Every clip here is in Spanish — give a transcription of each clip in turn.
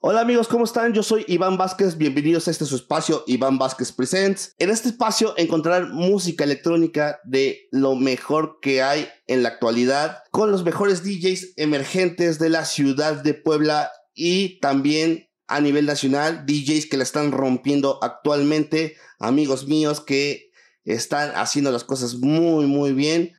Hola amigos, ¿cómo están? Yo soy Iván Vázquez, bienvenidos a este su espacio Iván Vázquez Presents. En este espacio encontrarán música electrónica de lo mejor que hay en la actualidad, con los mejores DJs emergentes de la ciudad de Puebla y también a nivel nacional, DJs que la están rompiendo actualmente, amigos míos que están haciendo las cosas muy muy bien.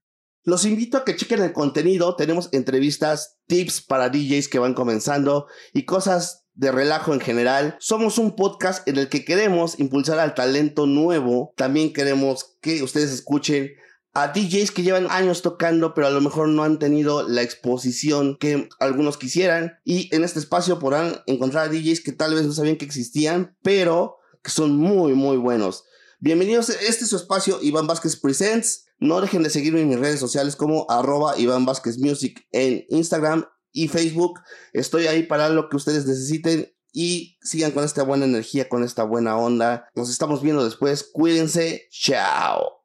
Los invito a que chequen el contenido. Tenemos entrevistas, tips para DJs que van comenzando y cosas de relajo en general. Somos un podcast en el que queremos impulsar al talento nuevo. También queremos que ustedes escuchen a DJs que llevan años tocando, pero a lo mejor no han tenido la exposición que algunos quisieran. Y en este espacio podrán encontrar a DJs que tal vez no sabían que existían, pero que son muy, muy buenos. Bienvenidos, este es su espacio Iván Vázquez Presents. No dejen de seguirme en mis redes sociales como arroba Iván Vázquez Music en Instagram y Facebook. Estoy ahí para lo que ustedes necesiten y sigan con esta buena energía, con esta buena onda. Nos estamos viendo después. Cuídense. Chao.